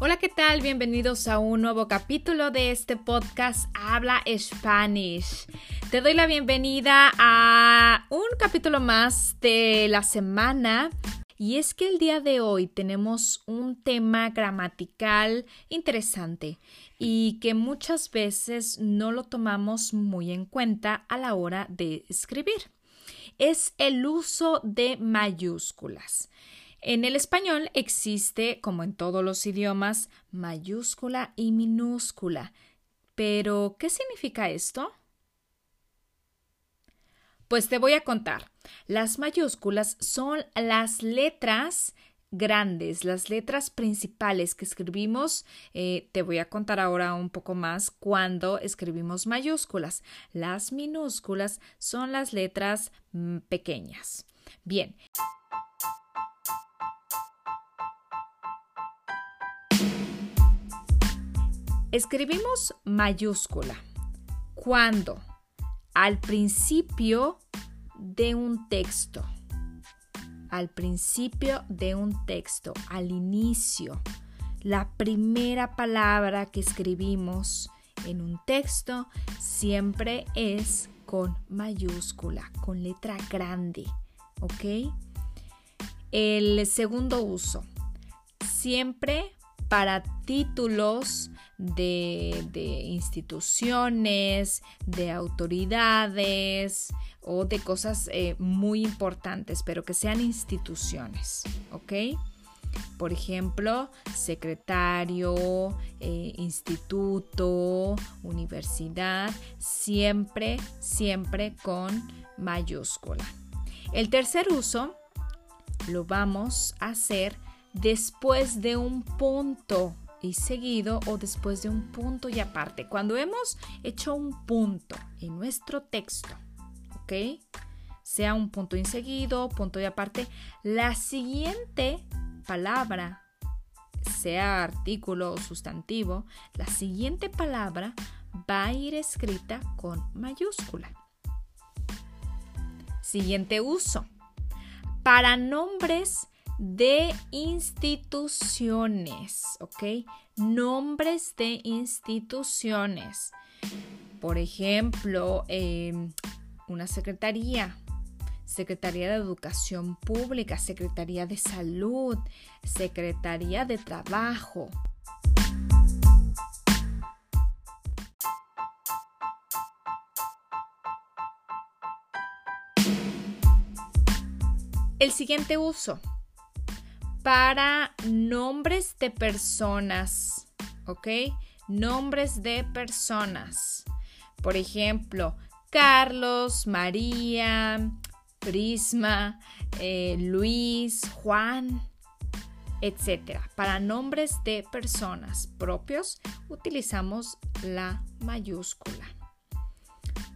Hola, ¿qué tal? Bienvenidos a un nuevo capítulo de este podcast Habla Spanish. Te doy la bienvenida a un capítulo más de la semana. Y es que el día de hoy tenemos un tema gramatical interesante y que muchas veces no lo tomamos muy en cuenta a la hora de escribir. Es el uso de mayúsculas. En el español existe, como en todos los idiomas, mayúscula y minúscula. Pero, ¿qué significa esto? Pues te voy a contar. Las mayúsculas son las letras grandes, las letras principales que escribimos. Eh, te voy a contar ahora un poco más cuando escribimos mayúsculas. Las minúsculas son las letras mm, pequeñas. Bien. Escribimos mayúscula. Cuando al principio de un texto, al principio de un texto, al inicio, la primera palabra que escribimos en un texto siempre es con mayúscula, con letra grande, ¿ok? El segundo uso, siempre para títulos de, instituciones, de autoridades o de cosas eh, muy importantes, pero que sean instituciones, ¿ok? Por ejemplo, secretario, eh, instituto, universidad, siempre, siempre con mayúscula. El tercer uso lo vamos a hacer después de un punto y seguido o después de un punto y aparte. Cuando hemos hecho un punto en nuestro texto, ¿ok? Sea un punto y seguido, punto y aparte, la siguiente palabra, sea artículo o sustantivo, la siguiente palabra va a ir escrita con mayúscula. Siguiente uso. Para nombres de instituciones, ¿ok? Nombres de instituciones. Por ejemplo, em, una secretaría, Secretaría de Educación Pública, Secretaría de Salud, Secretaría de Trabajo. El siguiente uso, para nombres de personas, ¿ok? Nombres de personas. Por ejemplo, Carlos, María, Prisma, eh, Luis, Juan, etc. Para nombres de personas propios utilizamos la mayúscula.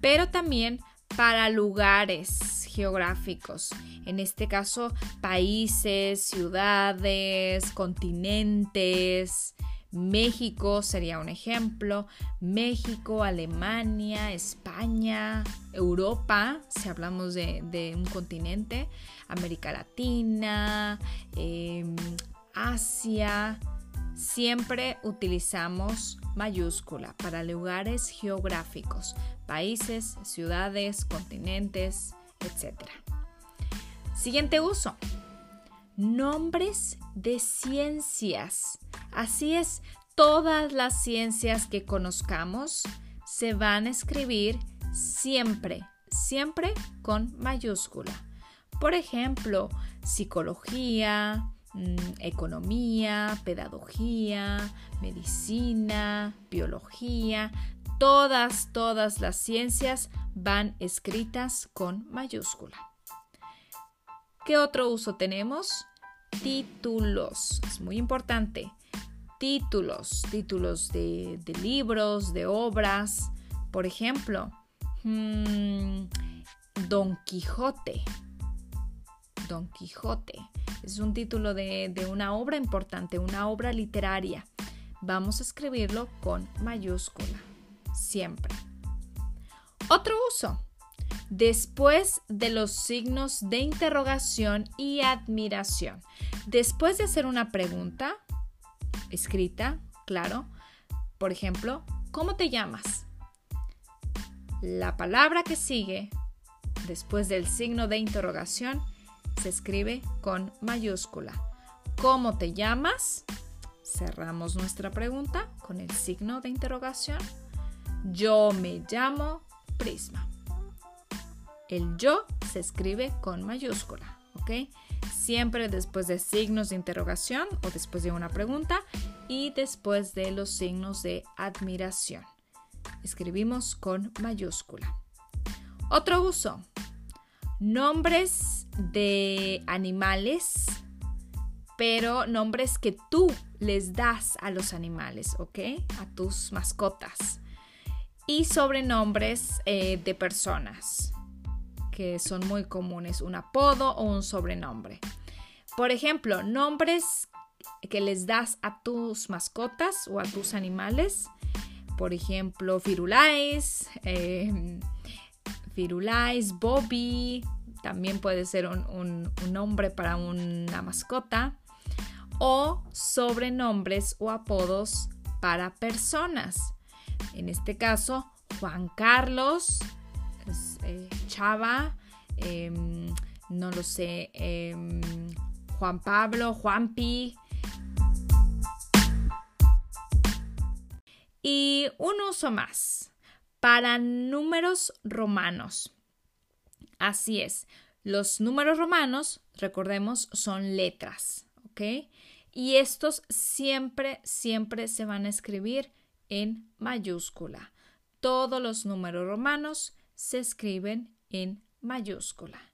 Pero también para lugares geográficos, en este caso países, ciudades, continentes. México sería un ejemplo, México, Alemania, España, Europa, si hablamos de, un continente, América Latina, em, Asia, siempre utilizamos mayúscula para lugares geográficos, países, ciudades, continentes, etc. Siguiente uso. Nombres de ciencias. Así es, todas las ciencias que conozcamos se van a escribir siempre, siempre con mayúscula. Por ejemplo, psicología, mm, economía, pedagogía, medicina, biología, todas, todas las ciencias van escritas con mayúscula. ¿Qué otro uso tenemos? Títulos. Es muy importante. Títulos. Títulos de, libros, de obras. Por ejemplo, mm, Don Quijote. Don Quijote. Es un título de, de una obra importante, una obra literaria. Vamos a escribirlo con mayúscula siempre. Otro uso. Después de los signos de interrogación y admiración. Después de hacer una pregunta, escrita, claro. Por ejemplo, ¿cómo te llamas? La palabra que sigue después del signo de interrogación se escribe con mayúscula. ¿Cómo te llamas? Cerramos nuestra pregunta con el signo de interrogación. Yo me llamo Prisma. El yo se escribe con mayúscula, ¿ok? Siempre después de signos de interrogación o después de una pregunta y después de los signos de admiración. Escribimos con mayúscula. Otro uso. Nombres de animales, pero nombres que tú les das a los animales, ¿ok? A tus mascotas. Y sobrenombres eh, de personas que son muy comunes, un apodo o un sobrenombre. Por ejemplo, nombres que les das a tus mascotas o a tus animales. Por ejemplo, Firulais, eh, Firulais, Bobby, también puede ser un, nombre para una mascota. O sobrenombres o apodos para personas. En este caso, Juan Carlos, eh, Chava, em, no lo sé, em, Juan Pablo, Juanpi. Y un uso más para números romanos. Así es, los números romanos, recordemos, son letras, ¿ok? Y estos siempre, siempre se van a escribir en mayúscula. Todos los números romanos se escriben en mayúscula.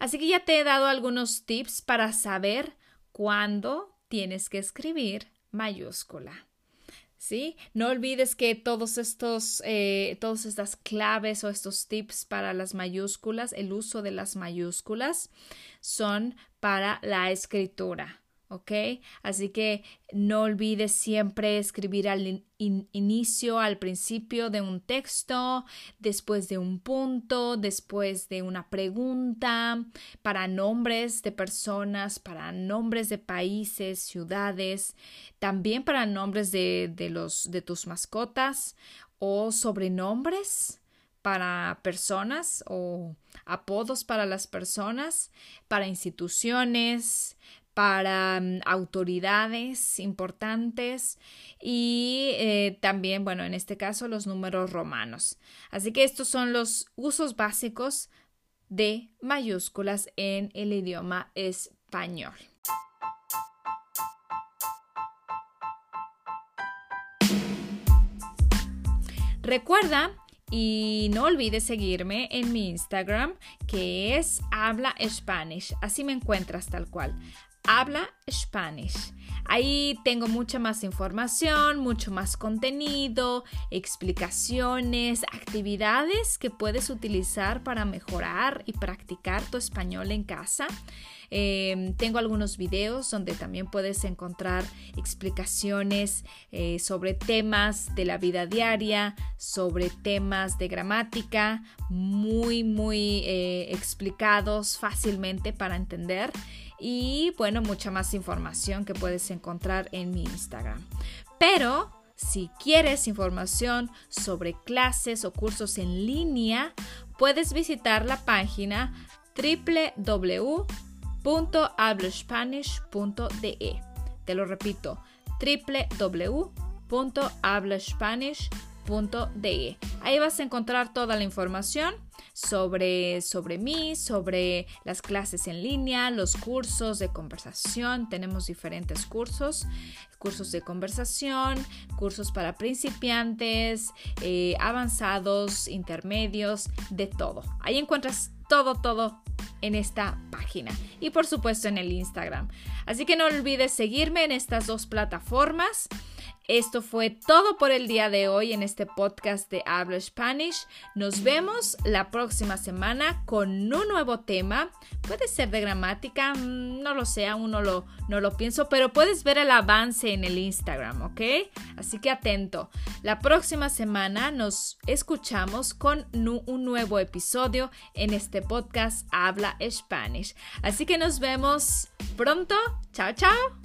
Así que ya te he dado algunos tips para saber cuándo tienes que escribir mayúscula. ¿Sí? No olvides que todos estos, eh, todas estas claves o estos tips para las mayúsculas, el uso de las mayúsculas, son para la escritura. ¿Ok? Así que no olvides siempre escribir al inicio, al principio de un texto, después de un punto, después de una pregunta, para nombres de personas, para nombres de países, ciudades, también para nombres de, de los, de tus mascotas o sobrenombres para personas o apodos para las personas, para instituciones, para mm, autoridades importantes y eh, también, bueno, en este caso los números romanos. Así que estos son los usos básicos de mayúsculas en el idioma español. Recuerda y no olvides seguirme en mi Instagram que es Habla Spanish. Así me encuentras tal cual. Habla Spanish. Ahí tengo mucha más información, mucho más contenido, explicaciones, actividades que puedes utilizar para mejorar y practicar tu español en casa. Em, tengo algunos videos donde también puedes encontrar explicaciones eh, sobre temas de la vida diaria, sobre temas de gramática, muy, muy eh, explicados fácilmente para entender y bueno, mucha más información que puedes encontrar en mi Instagram. Pero si quieres información sobre clases o cursos en línea, puedes visitar la página www.hablaspanish.de. Te lo repito, www.hablaspanish.de. Ahí vas a encontrar toda la información sobre, sobre mí, sobre las clases en línea, los cursos de conversación. Tenemos diferentes cursos, cursos de conversación, cursos para principiantes, eh, avanzados, intermedios, de todo. Ahí encuentras todo, todo en esta página y por supuesto en el Instagram. Así que no olvides seguirme en estas dos plataformas. Esto fue todo por el día de hoy en este podcast de Hablo Spanish. Nos vemos la próxima semana con un nuevo tema. Puede ser de gramática, mm, no lo sé, aún no lo, no lo pienso, pero puedes ver el avance en el Instagram, ¿ok? Así que atento. La próxima semana nos escuchamos con un nuevo episodio en este podcast Habla Spanish. Así que nos vemos pronto. Chao, chao.